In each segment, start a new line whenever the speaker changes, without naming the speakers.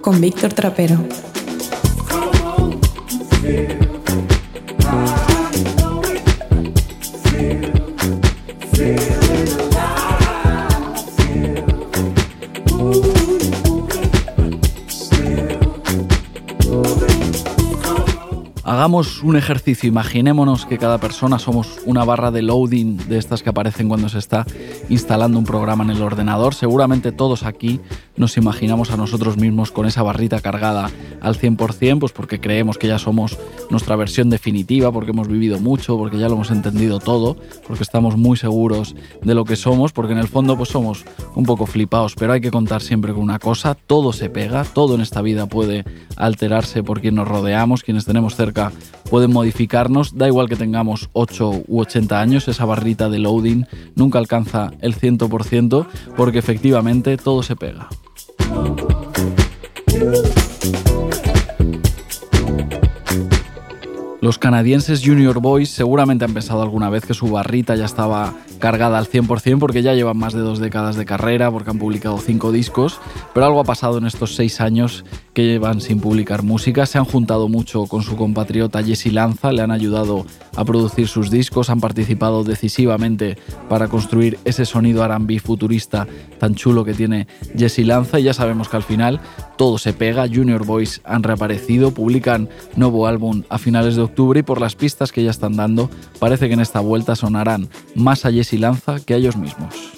Con Víctor Trapero.
Un ejercicio, imaginémonos que cada persona somos una barra de loading de estas que aparecen cuando se está instalando un programa en el ordenador. Seguramente todos aquí nos imaginamos a nosotros mismos con esa barrita cargada al 100%, pues porque creemos que ya somos nuestra versión definitiva, porque hemos vivido mucho, porque ya lo hemos entendido todo, porque estamos muy seguros de lo que somos, porque en el fondo pues somos un poco flipados, pero hay que contar siempre con una cosa, todo se pega, todo en esta vida puede alterarse por quien nos rodeamos, quienes tenemos cerca pueden modificarnos, da igual que tengamos 8 u 80 años, esa barrita de loading nunca alcanza el 100% porque efectivamente todo se pega. Los canadienses Junior Boys seguramente han pensado alguna vez que su barrita ya estaba cargada al 100% porque ya llevan más de dos décadas de carrera, porque han publicado cinco discos, pero algo ha pasado en estos seis años que llevan sin publicar música. Se han juntado mucho con su compatriota Jesse Lanza, le han ayudado a producir sus discos, han participado decisivamente para construir ese sonido RB futurista tan chulo que tiene Jesse Lanza y ya sabemos que al final todo se pega. Junior Boys han reaparecido, publican nuevo álbum a finales de octubre y por las pistas que ya están dando parece que en esta vuelta sonarán más a Jesse Lanza que a ellos mismos.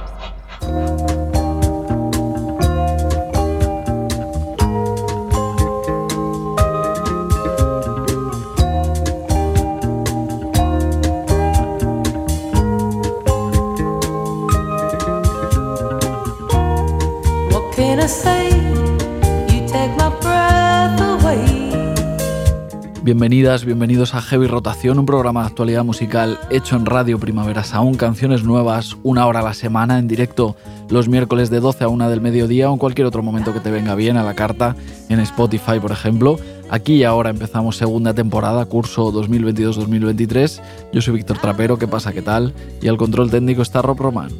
Bienvenidas, bienvenidos a Heavy Rotación, un programa de actualidad musical hecho en Radio Primavera Sound, canciones nuevas, una hora a la semana en directo los miércoles de 12 a 1 del mediodía o en cualquier otro momento que te venga bien a la carta en Spotify, por ejemplo. Aquí y ahora empezamos segunda temporada, curso 2022-2023. Yo soy Víctor Trapero, ¿qué pasa? ¿Qué tal? Y al control técnico está Rob Roman.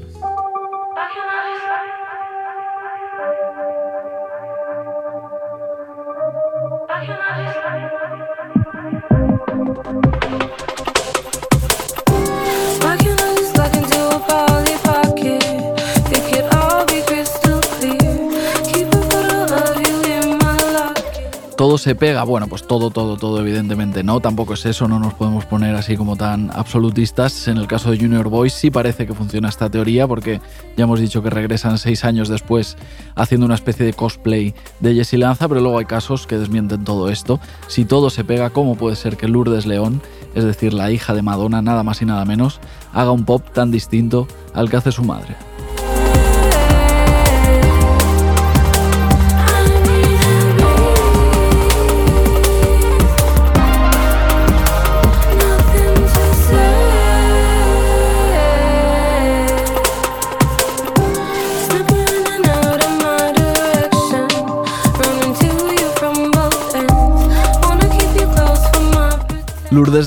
Todo se pega. Bueno, pues todo, todo, todo, evidentemente no. Tampoco es eso, no nos podemos poner así como tan absolutistas. En el caso de Junior Boys sí parece que funciona esta teoría, porque ya hemos dicho que regresan seis años después haciendo una especie de cosplay de Jessie Lanza, pero luego hay casos que desmienten todo esto. Si todo se pega, ¿cómo puede ser que Lourdes León, es decir, la hija de Madonna, nada más y nada menos, haga un pop tan distinto al que hace su madre?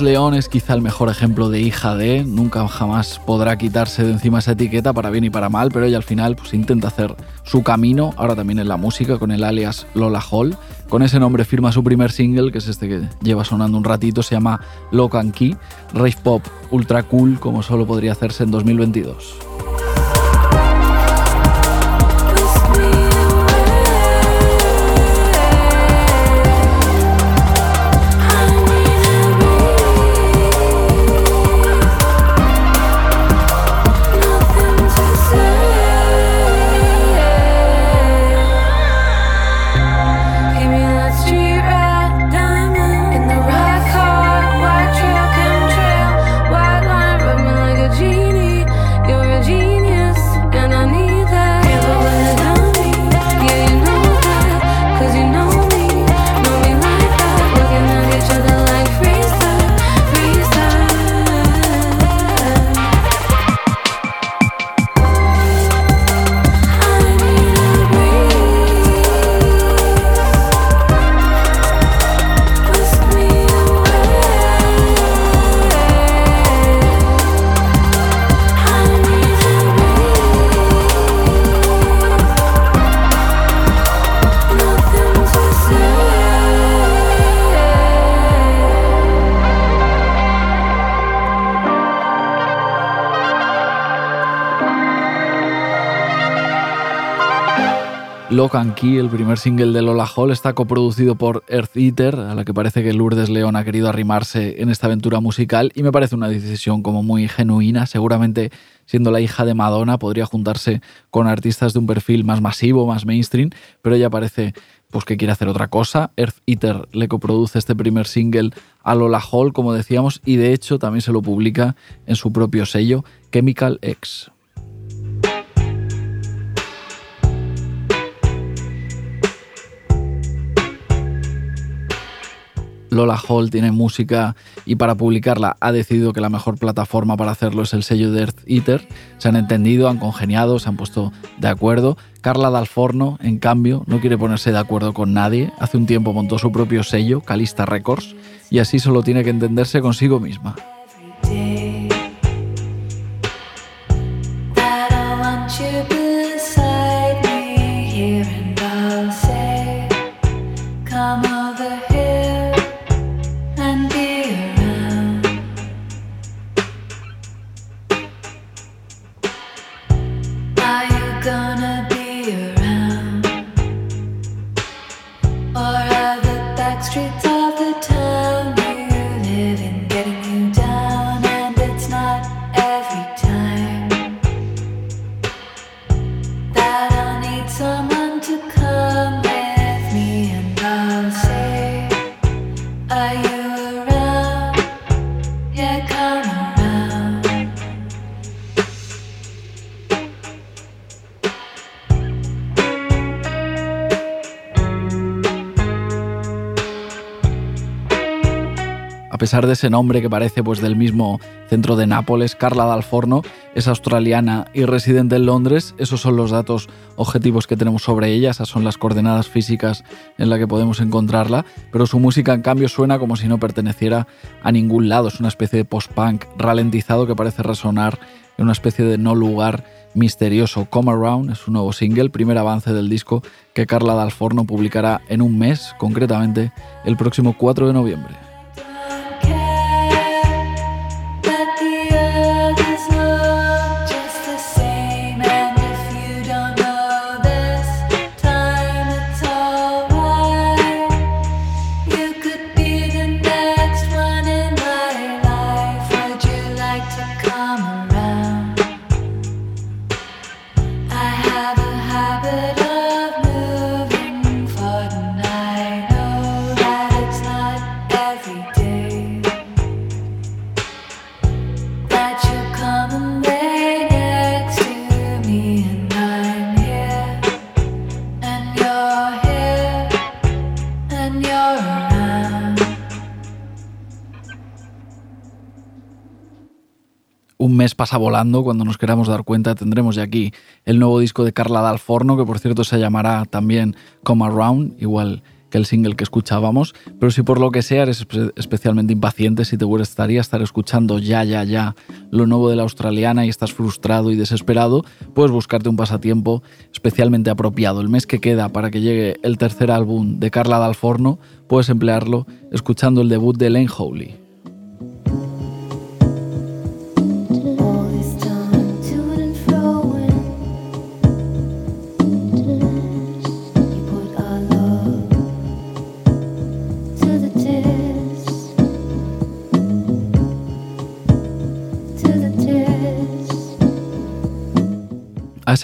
León es quizá el mejor ejemplo de hija de, nunca jamás podrá quitarse de encima esa etiqueta para bien y para mal, pero ella al final pues intenta hacer su camino, ahora también en la música, con el alias Lola Hall. Con ese nombre firma su primer single, que es este que lleva sonando un ratito, se llama Lock and Key, rave pop ultra cool como solo podría hacerse en 2022. Lock and Key, el primer single de Lola Hall, está coproducido por Earth Eater, a la que parece que Lourdes León ha querido arrimarse en esta aventura musical y me parece una decisión como muy genuina. Seguramente siendo la hija de Madonna podría juntarse con artistas de un perfil más masivo, más mainstream, pero ella parece pues que quiere hacer otra cosa. Earth Eater le coproduce este primer single a Lola Hall, como decíamos, y de hecho también se lo publica en su propio sello, Chemical X. Lola Hall tiene música y para publicarla ha decidido que la mejor plataforma para hacerlo es el sello de Earth Eater. Se han entendido, han congeniado, se han puesto de acuerdo. Carla Dalforno, en cambio, no quiere ponerse de acuerdo con nadie. Hace un tiempo montó su propio sello, Calista Records, y así solo tiene que entenderse consigo misma. Pesar de ese nombre que parece pues del mismo centro de Nápoles, Carla Dalforno es australiana y residente en Londres. Esos son los datos objetivos que tenemos sobre ella, esas son las coordenadas físicas en las que podemos encontrarla, pero su música en cambio suena como si no perteneciera a ningún lado, es una especie de post-punk ralentizado que parece resonar en una especie de no lugar misterioso. Come Around es un nuevo single, primer avance del disco que Carla Dalforno publicará en un mes, concretamente el próximo 4 de noviembre. Pasa volando, cuando nos queramos dar cuenta tendremos ya aquí el nuevo disco de Carla Dalforno, que por cierto se llamará también Come Around, igual que el single que escuchábamos, pero si por lo que sea eres especialmente impaciente, si te gustaría estar escuchando ya, ya, ya lo nuevo de la australiana y estás frustrado y desesperado, puedes buscarte un pasatiempo especialmente apropiado. El mes que queda para que llegue el tercer álbum de Carla Dalforno, puedes emplearlo escuchando el debut de Lane Howley.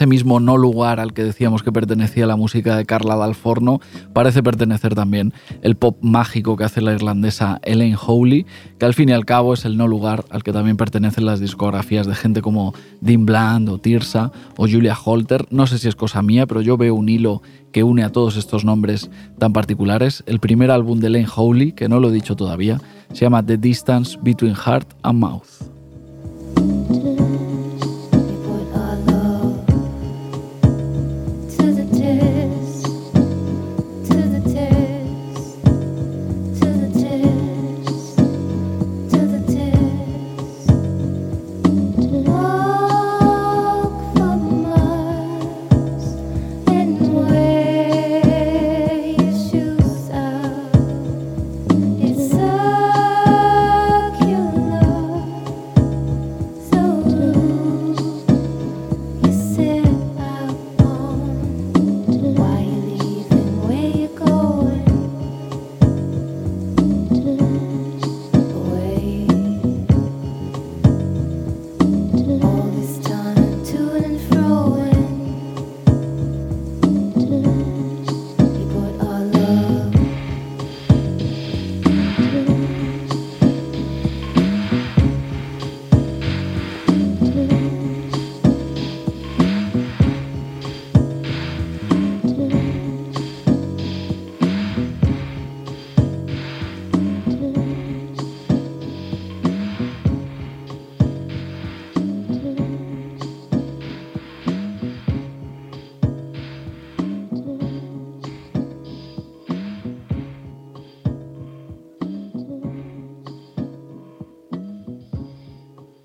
Ese mismo no lugar al que decíamos que pertenecía la música de Carla Dalforno, parece pertenecer también el pop mágico que hace la irlandesa Elaine Howley, que al fin y al cabo es el no lugar al que también pertenecen las discografías de gente como Dean Bland o Tirsa o Julia Holter. No sé si es cosa mía, pero yo veo un hilo que une a todos estos nombres tan particulares. El primer álbum de Elaine Howley, que no lo he dicho todavía, se llama The Distance Between Heart and Mouth.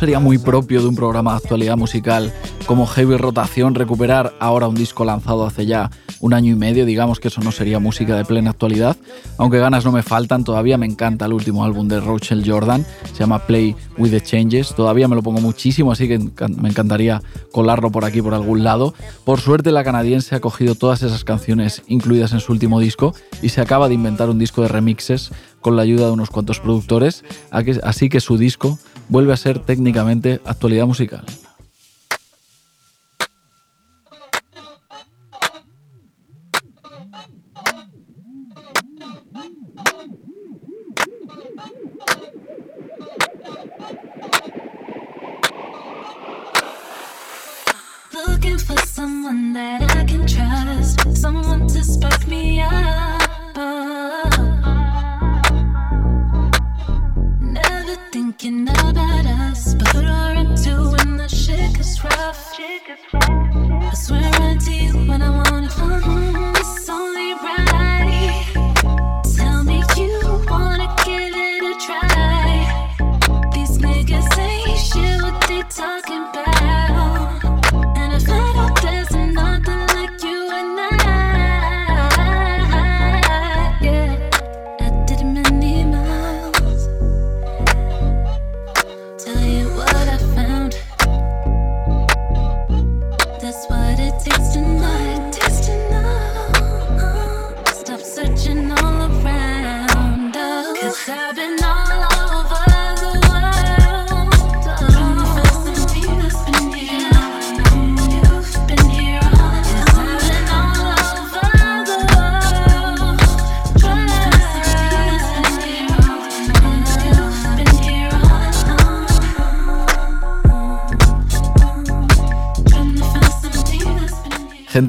Sería muy propio de un programa de actualidad musical como Heavy Rotación recuperar ahora un disco lanzado hace ya un año y medio, digamos que eso no sería música de plena actualidad, aunque ganas no me faltan, todavía me encanta el último álbum de Rochelle Jordan, se llama Play with the Changes, todavía me lo pongo muchísimo, así que me encantaría colarlo por aquí por algún lado. Por suerte la canadiense ha cogido todas esas canciones incluidas en su último disco y se acaba de inventar un disco de remixes con la ayuda de unos cuantos productores, así que su disco vuelve a ser técnicamente actualidad musical.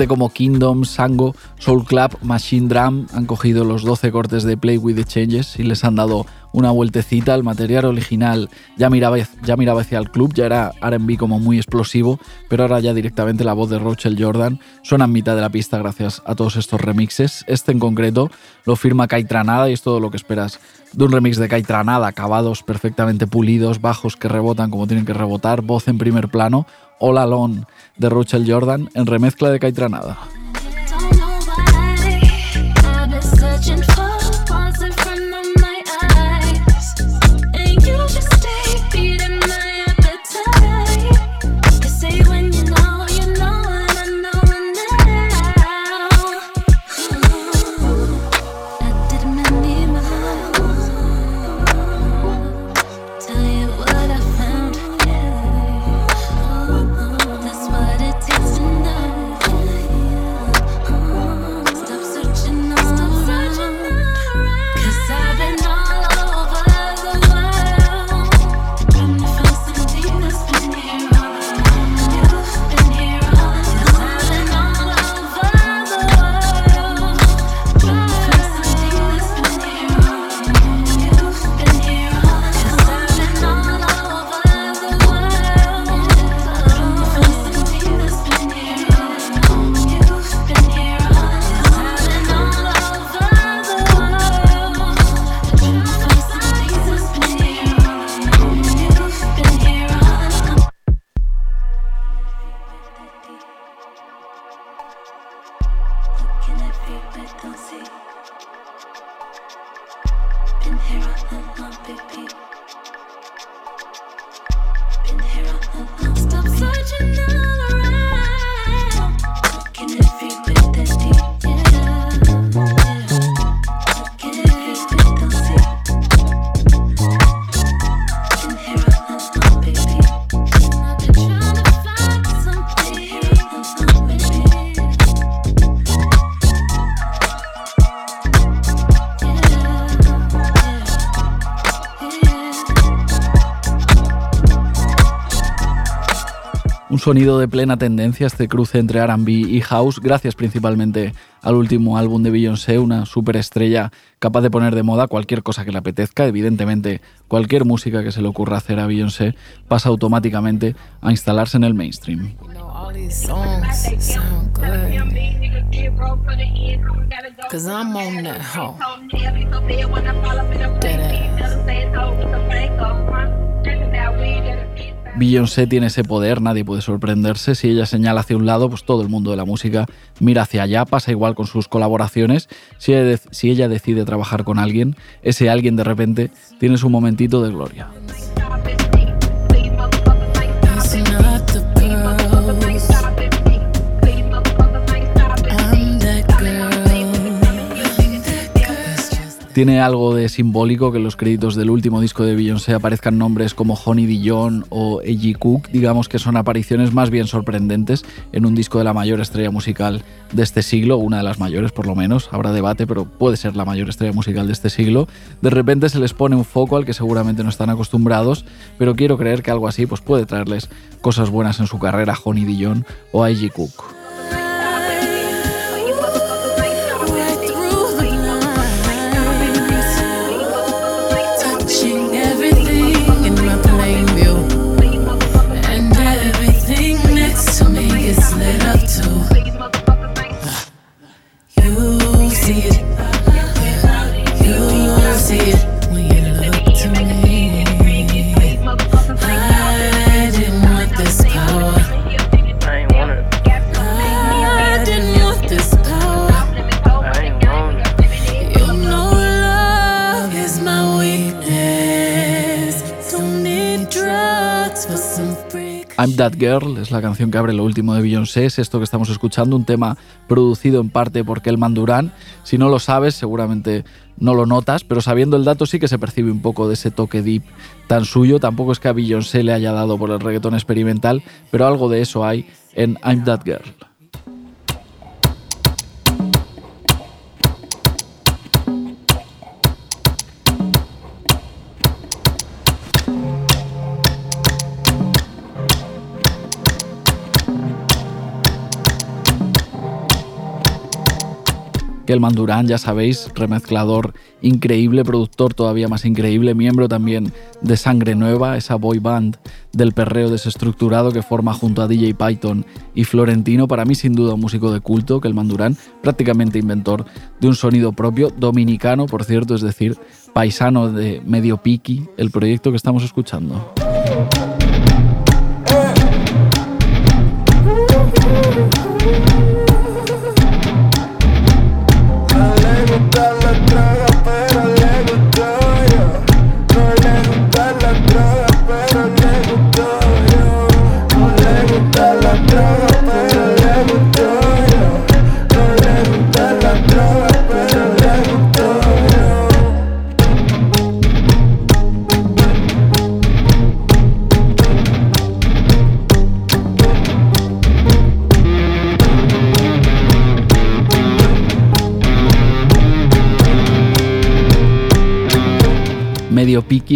Como Kingdom, Sango, Soul Club, Machine Drum han cogido los 12 cortes de Play with the Changes y les han dado una vueltecita. El material original ya miraba, ya miraba hacia el club, ya era RB como muy explosivo, pero ahora ya directamente la voz de Rochelle Jordan suena en mitad de la pista gracias a todos estos remixes. Este en concreto lo firma Kai Tranada y es todo lo que esperas de un remix de Kai Tranada, acabados perfectamente pulidos, bajos que rebotan como tienen que rebotar, voz en primer plano, All Alone de Rochelle Jordan en remezcla de Kai
sonido de plena tendencia, este cruce entre RB y house, gracias principalmente al último álbum de Beyoncé, una superestrella capaz de poner de moda cualquier cosa que le apetezca. Evidentemente, cualquier música que se le ocurra hacer a Beyoncé pasa automáticamente a instalarse en el mainstream. Beyoncé tiene ese poder, nadie puede sorprenderse. Si ella señala hacia un lado, pues todo el mundo de la música mira hacia allá. Pasa igual con sus colaboraciones. Si ella decide trabajar con alguien, ese alguien de repente tiene su momentito de gloria. Tiene algo de simbólico que en los créditos del último disco de Beyoncé aparezcan nombres como Honey Dijon o A.G. Cook, digamos que son apariciones más bien sorprendentes en un disco de la mayor estrella musical de este siglo, una de las mayores por lo menos, habrá debate, pero puede ser la mayor estrella musical de este siglo. De repente se les pone un foco al que seguramente no están acostumbrados, pero quiero creer que algo así pues puede traerles cosas buenas en su carrera Honey Dijon o A.G. Cook. That Girl es la canción que abre lo último de Beyoncé, es esto que estamos escuchando, un tema producido en parte por Kelman Durán. Si no lo sabes, seguramente no lo notas, pero sabiendo el dato sí que se percibe un poco de ese toque deep tan suyo. Tampoco es que a Beyoncé le haya dado por el reggaetón experimental, pero algo de eso hay en I'm That Girl. Kelman Durán, ya sabéis, remezclador increíble, productor todavía más increíble, miembro también de Sangre Nueva, esa boy band del perreo desestructurado que forma junto a DJ Python y Florentino, para mí sin duda un músico de culto, Kelman Durán, prácticamente inventor de un sonido propio, dominicano, por cierto, es decir, paisano de Medio Piki, el proyecto que estamos escuchando.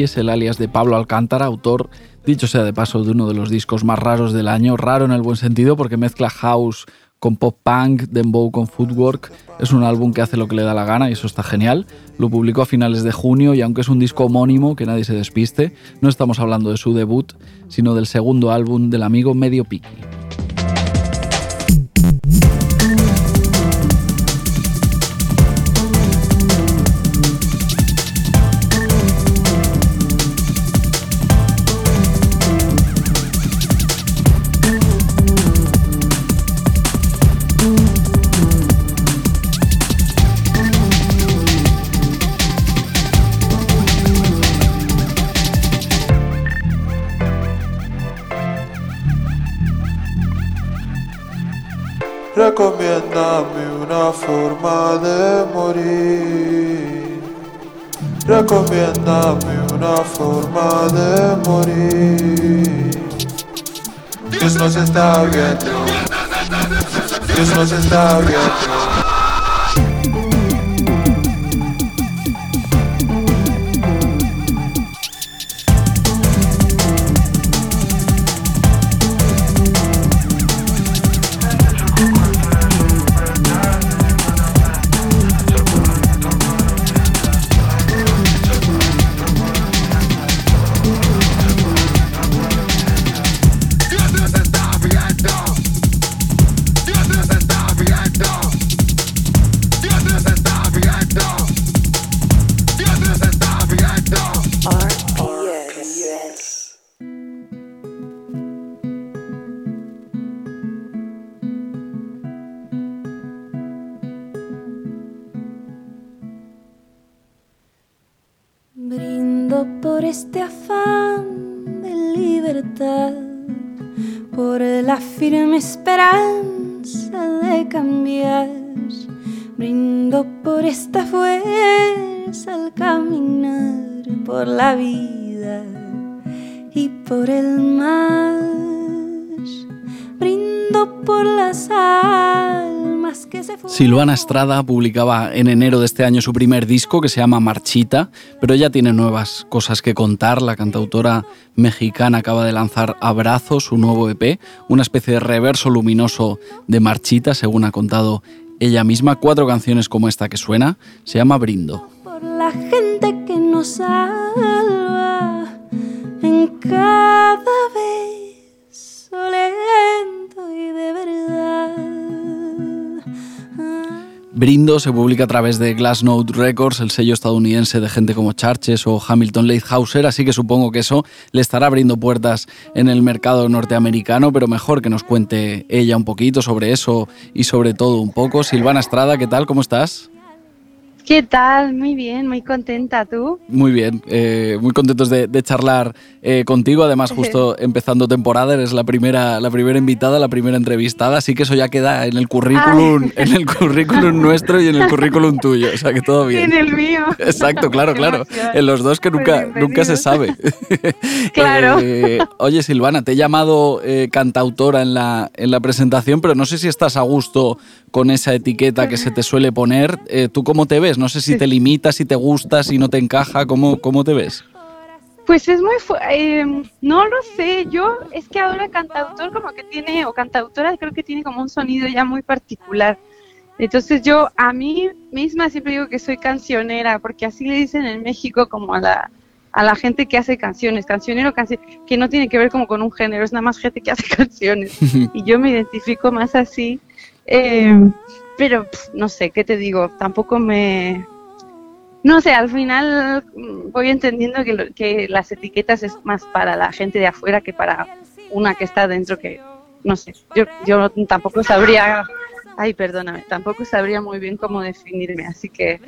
Es el alias de Pablo Alcántara, autor, dicho sea de paso, de uno de los discos más raros del año, raro en el buen sentido porque mezcla house con pop punk, dembow con footwork. Es un álbum que hace lo que le da la gana y eso está genial. Lo publicó a finales de junio y aunque es un disco homónimo, que nadie se despiste, no estamos hablando de su debut, sino del segundo álbum del amigo Medio Piki.
Recomiéndame una forma de morir. Recomiéndame una forma de morir. Dios nos está viendo. Dios nos está viendo.
Por la vida y por el mar. Brindo por las almas que se fueron.
Silvana Estrada publicaba en enero de este año su primer disco que se llama Marchita, pero ella tiene nuevas cosas que contar. La cantautora mexicana acaba de lanzar Abrazo, su nuevo EP, una especie de reverso luminoso de Marchita, según ha contado ella misma. Cuatro canciones como esta que suena, se llama Brindo.
por la que nos salva en cada beso lento y de verdad.
Brindo se publica a través de Glassnote Records, el sello estadounidense de gente como Charches o Hamilton Leithauser, así que supongo que eso le estará abriendo puertas en el mercado norteamericano, pero mejor que nos cuente ella un poquito sobre eso y sobre todo un poco. Silvana Estrada, ¿qué tal? ¿Cómo estás?
¿Qué tal? Muy bien, muy contenta. ¿Tú?
Muy bien, eh, muy contentos de, de charlar eh, contigo. Además, justo empezando temporada, eres la primera, la primera invitada, la primera entrevistada, así que eso ya queda en el currículum, en el currículum nuestro y en el currículum tuyo. O sea que todo bien.
En el mío.
Exacto, claro,
Qué
claro.
emoción.
En los dos que
Pues
nunca,
bienvenido.
nunca se sabe.
Claro.
Eh, oye, Silvana, te he llamado cantautora en la, en la presentación, pero no sé si estás a gusto con esa etiqueta que se te suele poner. ¿Tú cómo te ves? No sé si te limita, si te gusta, si no te encaja. ¿Cómo, cómo te ves?
Pues es muy eh, no lo sé, yo es que ahora cantautor como que tiene, o cantautora creo que tiene como un sonido ya muy particular. Entonces yo a mí misma siempre digo que soy cancionera, porque así le dicen en México como a la, a la gente que hace canciones, cancionero, canci- que no tiene que ver como con un género, es nada más gente que hace canciones. y yo me identifico más así. Eh, pero no sé, ¿qué te digo? Tampoco me... No sé, al final voy entendiendo que, lo- que las etiquetas es más para la gente de afuera que para una que está dentro, que no sé, yo, yo tampoco sabría, ay, perdóname, tampoco sabría muy bien cómo definirme, así que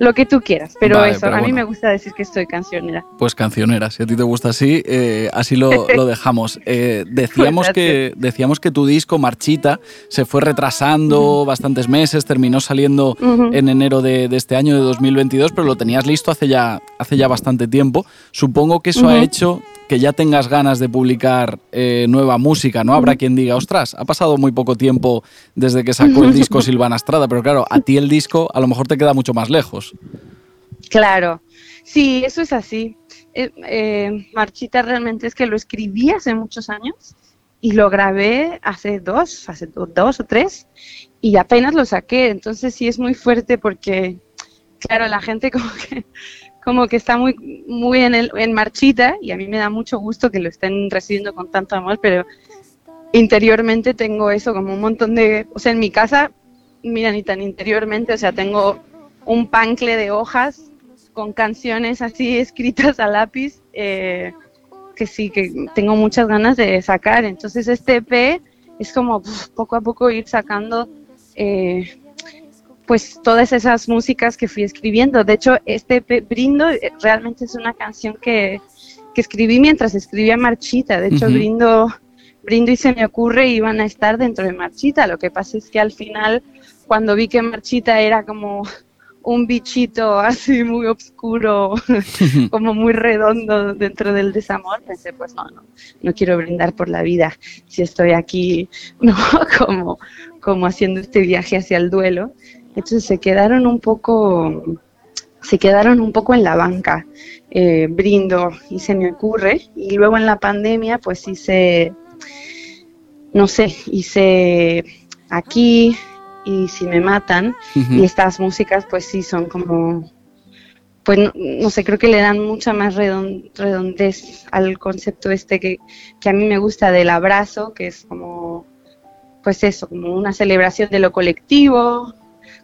lo que tú quieras, pero
Vale,
eso,
pero
a mí me gusta decir que soy cancionera.
Pues cancionera, si a ti te gusta así, eh, así lo, lo dejamos. Eh, decíamos,
Pues
que, decíamos que tu disco, Marchita, se fue retrasando bastantes meses, terminó saliendo en enero de, de este año de 2022, pero lo tenías listo hace ya, hace ya bastante tiempo. Supongo que eso ha hecho que ya tengas ganas de publicar eh, nueva música, ¿no? Habrá quien diga, ostras, ha pasado muy poco tiempo desde que sacó el disco Silvana Estrada, pero claro, a ti el disco a lo mejor te queda mucho más lejos.
Claro, sí, eso es así. Eh, eh, Marchita realmente es que lo escribí hace muchos años y lo grabé hace dos, hace do- dos o tres y apenas lo saqué. Entonces sí es muy fuerte porque, claro, la gente como que, como que está muy, muy en, el, en Marchita y a mí me da mucho gusto que lo estén recibiendo con tanto amor, pero interiormente tengo eso como un montón de, o sea, en mi casa, mira, ni tan interiormente, o sea, tengo un pancle de hojas con canciones así escritas a lápiz eh, que sí, que tengo muchas ganas de sacar. Entonces este EP es como uf, poco a poco ir sacando eh, pues todas esas músicas que fui escribiendo. De hecho, este Brindo eh, realmente es una canción que, que escribí mientras escribía Marchita. De hecho. Brindo, Brindo y Se me ocurre iban a estar dentro de Marchita. Lo que pasa es que al final, cuando vi que Marchita era como un bichito así muy oscuro, como muy redondo dentro del desamor, pensé, pues no, no, no quiero brindar por la vida si estoy aquí, ¿no? Como, como haciendo este viaje hacia el duelo. Entonces se quedaron un poco, se quedaron un poco en la banca, eh, brindo y se me ocurre. Y luego en la pandemia, pues hice, no sé, hice aquí y si me matan. Y estas músicas, pues sí, son como, pues no, no sé, creo que le dan mucha más redon- redondez al concepto este que, que a mí me gusta del abrazo, que es como, pues eso, como una celebración de lo colectivo.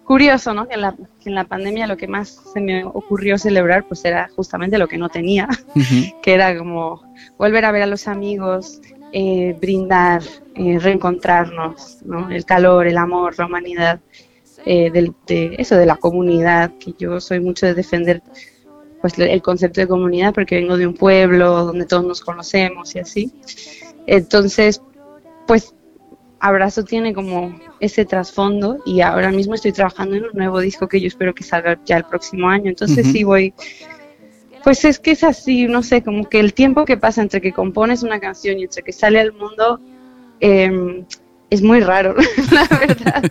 Curioso, ¿no? Que en la, que en la pandemia lo que más se me ocurrió celebrar, pues era justamente lo que no tenía, que era como volver a ver a los amigos, eh, brindar, eh, reencontrarnos, ¿no? El calor, el amor, la humanidad, eh, del- de eso, de la comunidad, que yo soy mucho de defender pues el concepto de comunidad porque vengo de un pueblo donde todos nos conocemos y así. Entonces, pues Abrazo tiene como ese trasfondo y ahora mismo estoy trabajando en un nuevo disco que yo espero que salga ya el próximo año. Entonces sí voy, pues es que es así, no sé, como que el tiempo que pasa entre que compones una canción y entre que sale al mundo eh, es muy raro, la verdad.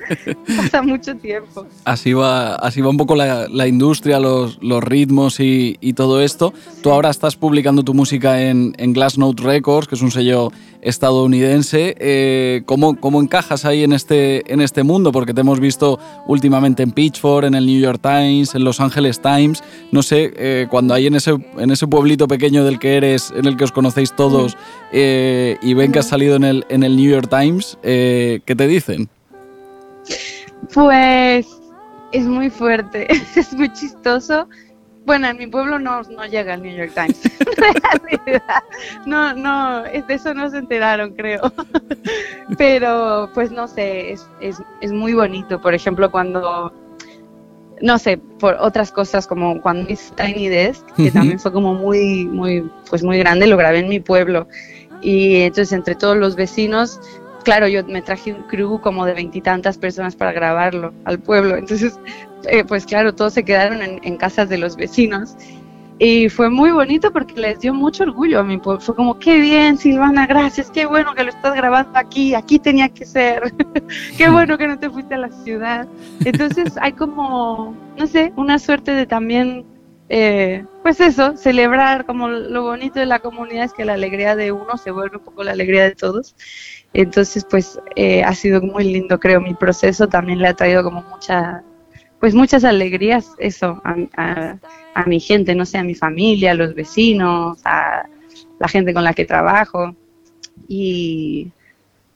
pasa mucho tiempo.
Así va, así va un poco la, la industria, los, los ritmos y, y todo esto. Tú ahora estás publicando tu música en, en Glassnote Records, que es un sello estadounidense. Eh, ¿cómo, ¿Cómo encajas ahí en este, en este mundo? Porque te hemos visto últimamente en Pitchfork, en el New York Times, en Los Angeles Times. No sé, eh, cuando hay en ese, en ese pueblito pequeño del que eres, en el que os conocéis todos, eh, y ven que has salido en el, en el New York Times, ¿qué te dicen?
Pues es muy fuerte, es muy chistoso. Bueno, en mi pueblo no, no llega el New York Times. No, no, de eso no se enteraron, creo. Pero, pues no sé, es, es, es muy bonito. Por ejemplo, cuando, no sé, por otras cosas como cuando hice Tiny Desk, que
Ujú.
también fue como muy, muy, pues muy grande, lo grabé en mi pueblo. Y entonces entre todos los vecinos, claro, yo me traje un crew como de veintitantas personas para grabarlo al pueblo. Entonces, eh, pues claro, todos se quedaron en, en casas de los vecinos. Y fue muy bonito porque les dio mucho orgullo a mi pueblo. Fue como, qué bien, Silvana, gracias, qué bueno que lo estás grabando aquí, aquí tenía que ser. qué bueno que no te fuiste a la ciudad. Entonces hay como, no sé, una suerte de también, eh, pues eso, celebrar como lo bonito de la comunidad es que la alegría de uno se vuelve un poco la alegría de todos. Entonces, pues eh, ha sido muy lindo, creo, mi proceso también le ha traído como mucha, pues muchas alegrías, eso, a, a- a mi gente, no sé, a mi familia, a los vecinos, a la gente con la que trabajo. Y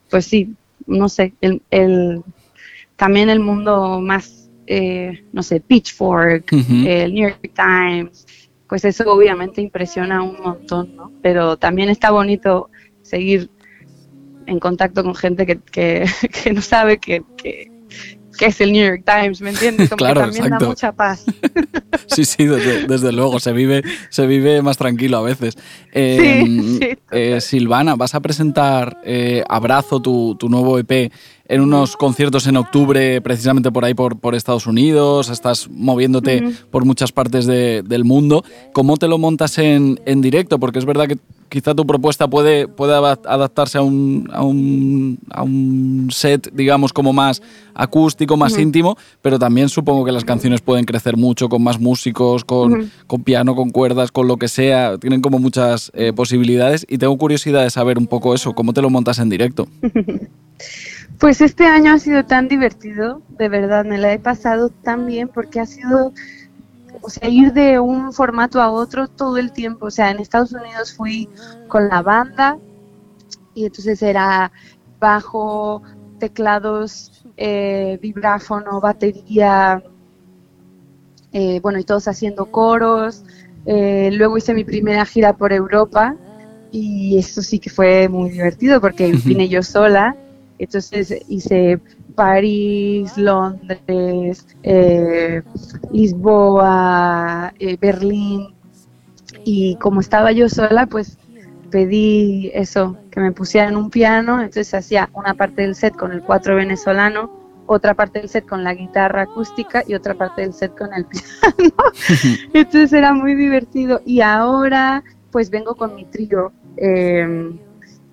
pues sí, no sé, el, el- también el mundo más, eh, no sé, Pitchfork, el New York Times, pues eso obviamente impresiona un montón, ¿no? Pero también está bonito seguir en contacto con gente que, que, que no sabe que, que, que es el New York Times, ¿me entiendes? Como
Claro,
que también
exacto.
da mucha paz.
Sí, sí, desde, desde luego, se vive, se vive más tranquilo a veces. Eh,
Sí, sí,
eh, Silvana, vas a presentar eh, Abrazo, tu, tu nuevo EP, en unos conciertos en octubre, precisamente por ahí, por, por Estados Unidos, estás moviéndote por muchas partes de- del mundo. ¿Cómo te lo montas en, en directo? Porque es verdad que quizá tu propuesta puede, puede adap- adaptarse a un, a, un, a un set, digamos, como más acústico, más íntimo, pero también supongo que las canciones pueden crecer mucho con más músicos, con, con piano, con cuerdas, con lo que sea. Tienen como muchas eh, posibilidades y tengo curiosidad de saber un poco eso, cómo te lo montas en directo.
Pues este año ha sido tan divertido, de verdad, me la he pasado tan bien porque ha sido, o sea, ir de un formato a otro todo el tiempo. O sea, en Estados Unidos fui con la banda y entonces era bajo, teclados, eh, vibráfono, batería, eh, bueno, y todos haciendo coros. Eh, luego hice mi primera gira por Europa y eso sí que fue muy divertido porque vine yo sola. Entonces hice París, Londres, eh, Lisboa, eh, Berlín. Y como estaba yo sola, pues pedí eso, que me pusieran un piano. Entonces hacía una parte del set con el cuatro venezolano, otra parte del set con la guitarra acústica y otra parte del set con el piano. Entonces era muy divertido. Y ahora pues vengo con mi trío. eh,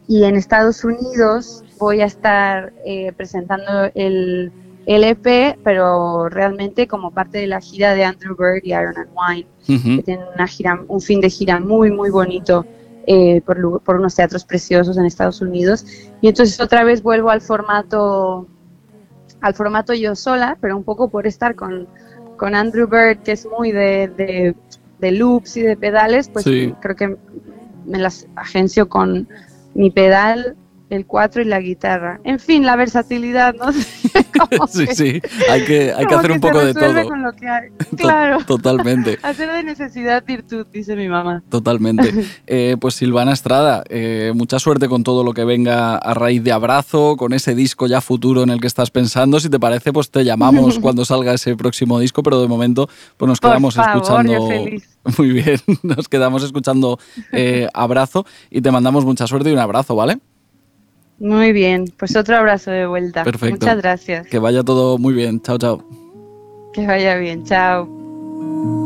y en Estados Unidos voy a estar eh, presentando el LP, pero realmente como parte de la gira de Andrew Bird y Iron and Wine, que tienen una gira, un fin de gira muy, muy bonito eh, por, por unos teatros preciosos en Estados Unidos. Y entonces otra vez vuelvo al formato, al formato yo sola, pero un poco por estar con, con Andrew Bird, que es muy de, de, de loops y de pedales, pues
Sí.
creo que me las agencio con mi pedal, el 4 y la guitarra. En fin, la versatilidad, ¿no?
Sí,
que-
sí, hay que, hay que hacer un
se
poco de todo.
con lo que hay. Claro.
Totalmente.
Hacer de necesidad virtud, dice mi mamá.
Totalmente. Eh, pues Silvana Estrada, eh, mucha suerte con todo lo que venga a raíz de Abrazo, con ese disco ya futuro en el que estás pensando. Si te parece, pues te llamamos cuando salga ese próximo disco, pero de momento pues nos
Por
quedamos
favor,
escuchando.
yo feliz.
Muy bien, nos quedamos escuchando eh, Abrazo y te mandamos mucha suerte y un abrazo, ¿vale?
Muy bien, pues otro abrazo de vuelta.
Perfecto.
Muchas gracias.
Que vaya todo muy bien. Chao, chao.
Que vaya bien, chao.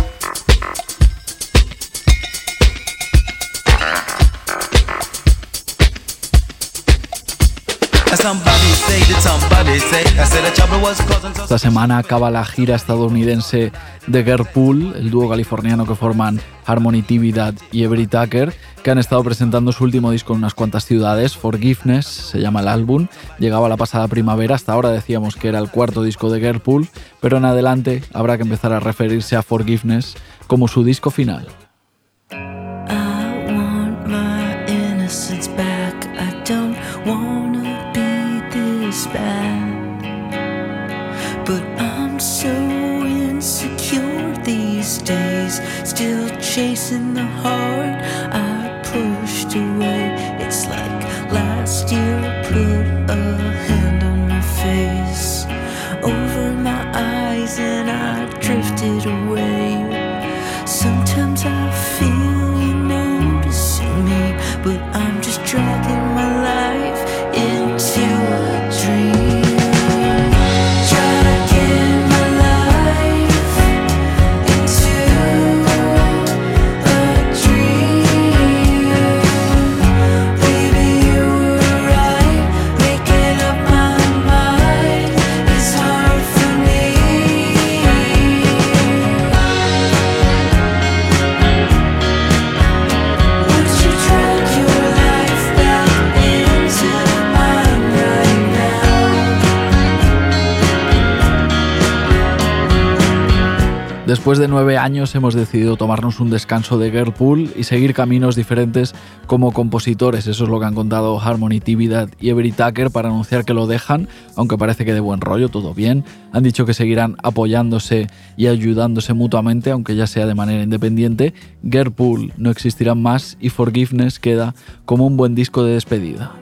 Esta semana acaba la gira estadounidense de Girlpool, el dúo californiano que forman Harmony Tividad y Every Tucker, que han estado presentando su último disco en unas cuantas ciudades. Forgiveness se llama el álbum. Llegaba la pasada primavera, hasta ahora decíamos que era el cuarto disco de Girlpool, pero en adelante habrá que empezar a referirse a Forgiveness como su disco final.
I want my innocence back. I don't wanna be But I'm so insecure these days. Still chasing the heart
Después de nueve años hemos decidido tomarnos un descanso de Girlpool y seguir caminos diferentes como compositores. Eso es lo que han contado Harmony Tividad y Every Tucker para anunciar que lo dejan, aunque parece que de buen rollo, todo bien. Han dicho que seguirán apoyándose y ayudándose mutuamente, aunque ya sea de manera independiente. Girlpool no existirán más y Forgiveness queda como un buen disco de despedida.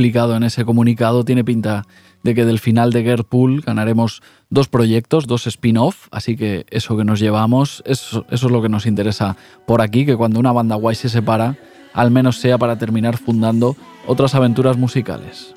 Explicado en ese comunicado, tiene pinta de que del final de Girlpool ganaremos dos proyectos, dos spin-off, así que eso que nos llevamos, eso, eso es lo que nos interesa por aquí, que cuando una banda guay se separa, al menos sea para terminar fundando otras aventuras musicales.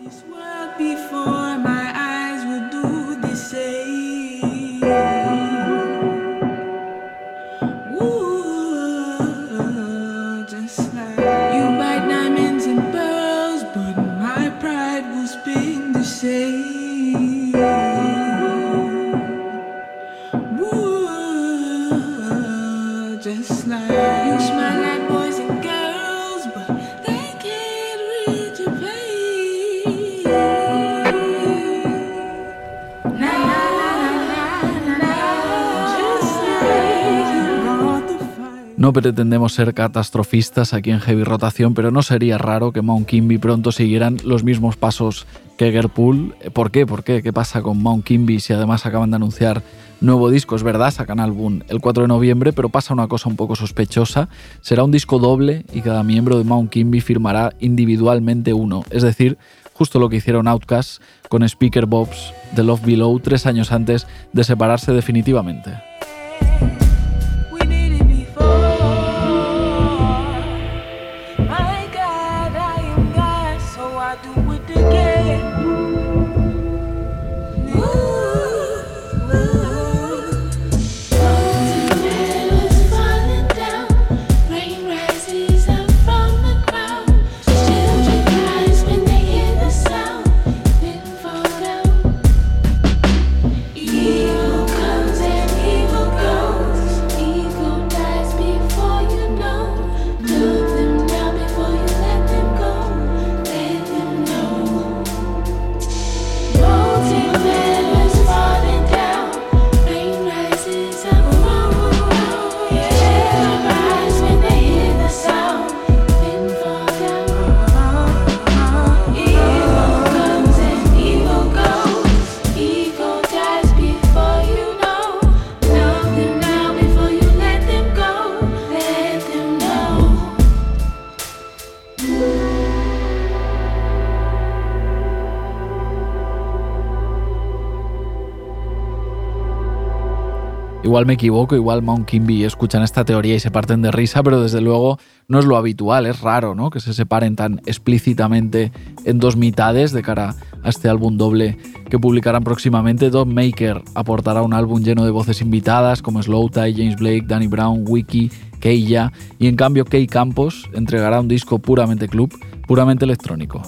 No pretendemos ser catastrofistas aquí en Heavy Rotación, pero no sería raro que Mount Kimby pronto siguieran los mismos pasos que Gerpool. ¿Por qué? ¿Por qué? ¿Qué pasa con Mount Kimby si además acaban de anunciar nuevo disco? Es verdad, sacan álbum el 4 de noviembre, pero pasa una cosa un poco sospechosa. Será un disco doble y cada miembro de Mount Kimby firmará individualmente uno. Es decir, justo lo que hicieron Outkast con Speaker Bobs de Love Below tres años antes de separarse definitivamente. Igual me equivoco, igual Mount Kimby escuchan esta teoría y se parten de risa, pero desde luego no es lo habitual, es raro, ¿no? Que se separen tan explícitamente en dos mitades de cara a este álbum doble que publicarán próximamente. Don Maker aportará un álbum lleno de voces invitadas como Slow Tie, James Blake, Danny Brown, Wiki, Keija, y en cambio Key Campos entregará un disco puramente club, puramente electrónico.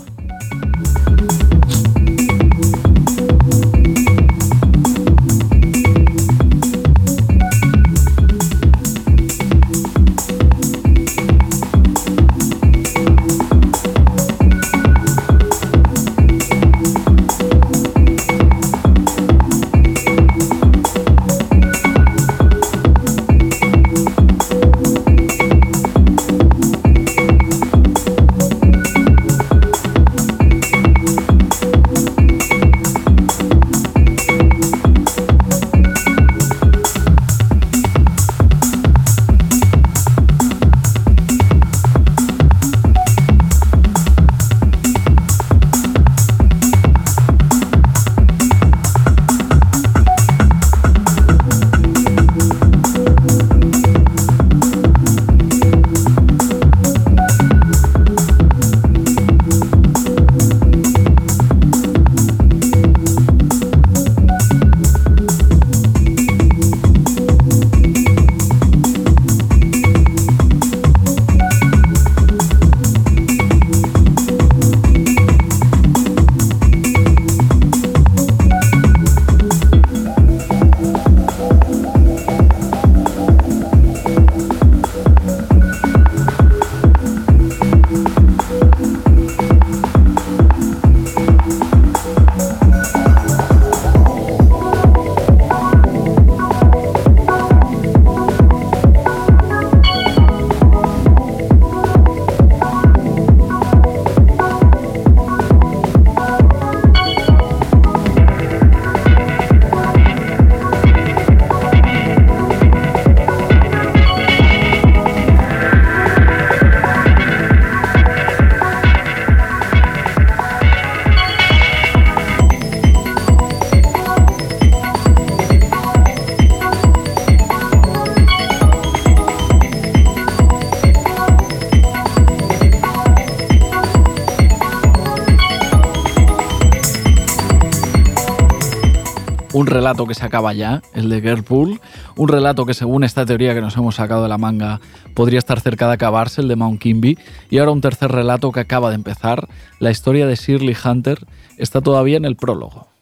Relato que se acaba ya, el de Girlpool, un relato que según esta teoría que nos hemos sacado de la manga podría estar cerca de acabarse, el de Mount Kimby, y ahora un tercer relato que acaba de empezar, la historia de Shirley Hunter está todavía en el prólogo.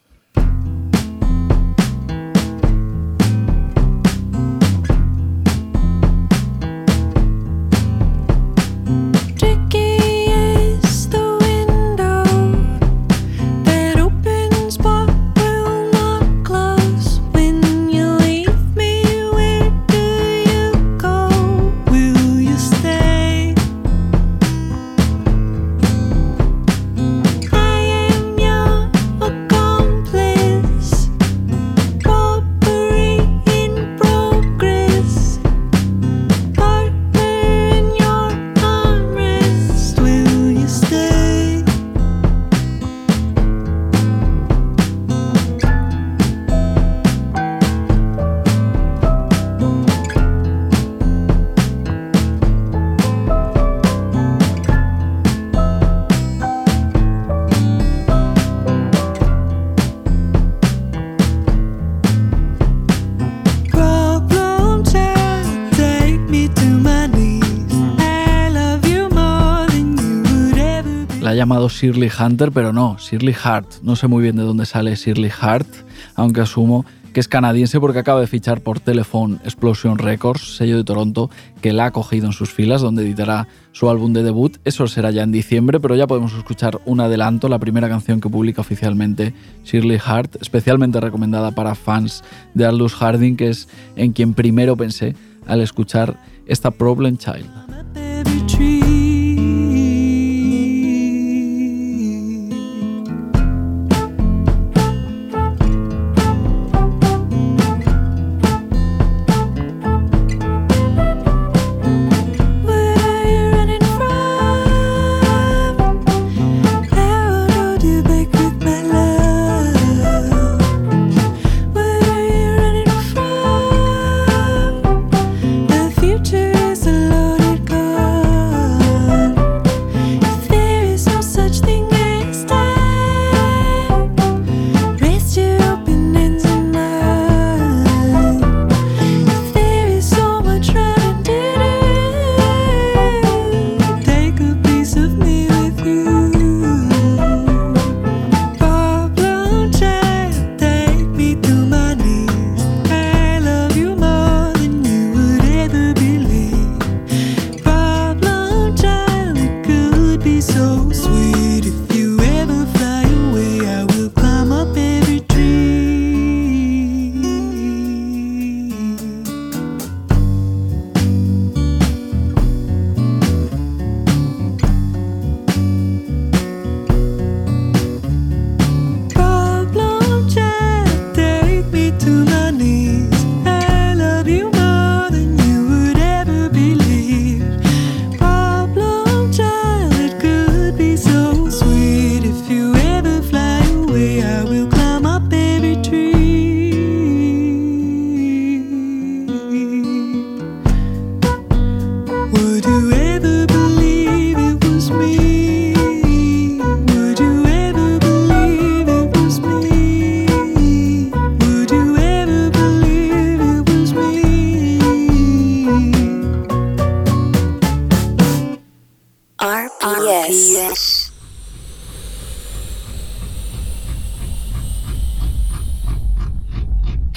Llamado Shirley Hunter, pero no, Shirley Hart. No sé muy bien de dónde sale Shirley Hart, aunque asumo que es canadiense porque acaba de fichar por Telephone Explosion Records, sello de Toronto, que la ha cogido en sus filas, donde editará su álbum de debut. Eso será ya en diciembre, pero ya podemos escuchar un adelanto, la primera canción que publica oficialmente Shirley Hart, especialmente recomendada para fans de Aldous Harding, que es en quien primero pensé al escuchar esta Problem Child.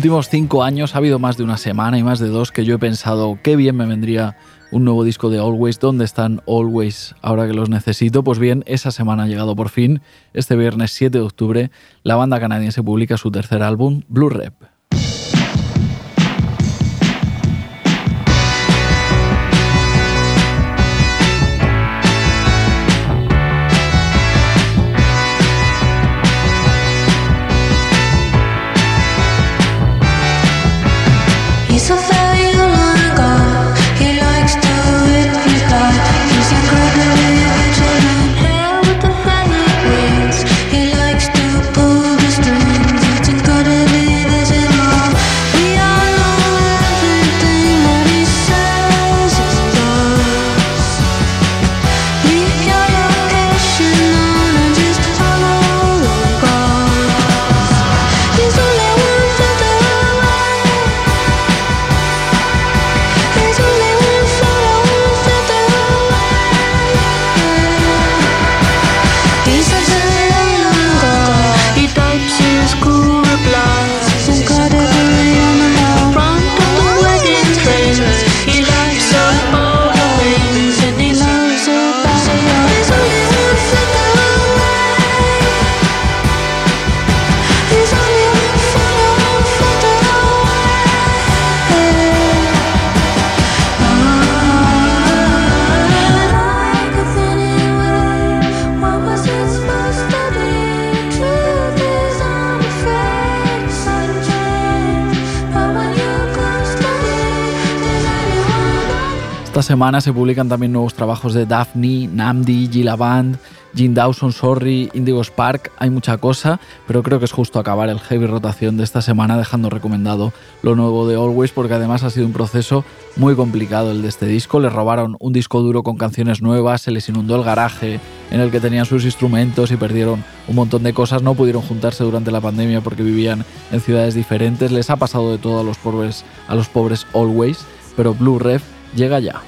Últimos cinco años ha habido más de una semana y más de dos que yo he pensado qué bien me vendría un nuevo disco de Always. ¿Dónde están Always ahora que los necesito? Pues bien, esa semana ha llegado por fin. Este viernes 7 de octubre, la banda canadiense publica su tercer álbum, Blue Rep. semana se publican también nuevos trabajos de Daphne, Namdi, Gila Band, Jim Dawson, Sorry, Indigo Spark. Hay mucha cosa, pero creo que es justo acabar el heavy rotación de esta semana dejando recomendado lo nuevo de Always, porque además ha sido un proceso muy complicado el de este disco. Les robaron un disco duro con canciones nuevas, se les inundó el garaje en el que tenían sus instrumentos y perdieron un montón de cosas. No pudieron juntarse durante la pandemia porque vivían en ciudades diferentes. Les ha pasado de todo a los pobres, a los pobres Always, pero Blue Ref llega ya.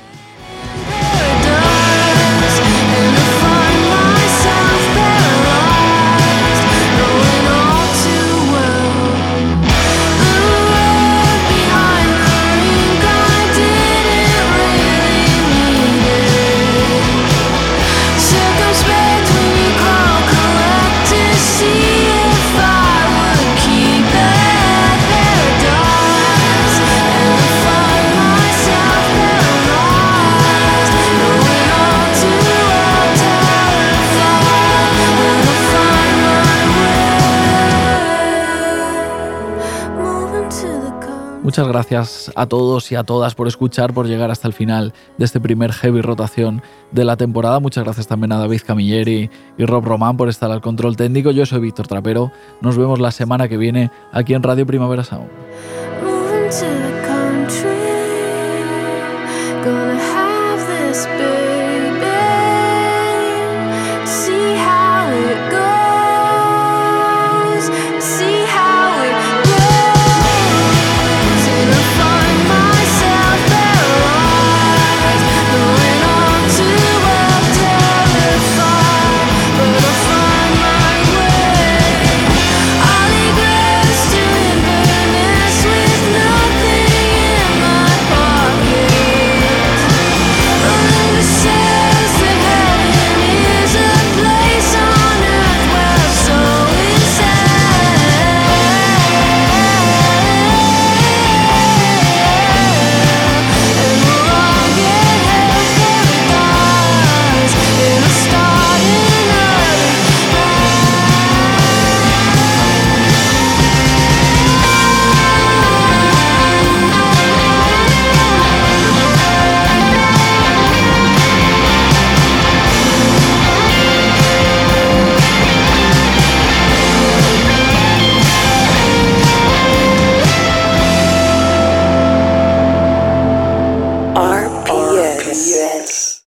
Muchas gracias a todos y a todas por escuchar, por llegar hasta el final de este primer heavy rotación de la temporada. Muchas gracias también a David Camilleri y Rob Román por estar al control técnico. Yo soy Víctor Trapero. Nos vemos la semana que viene aquí en Radio Primavera Sound.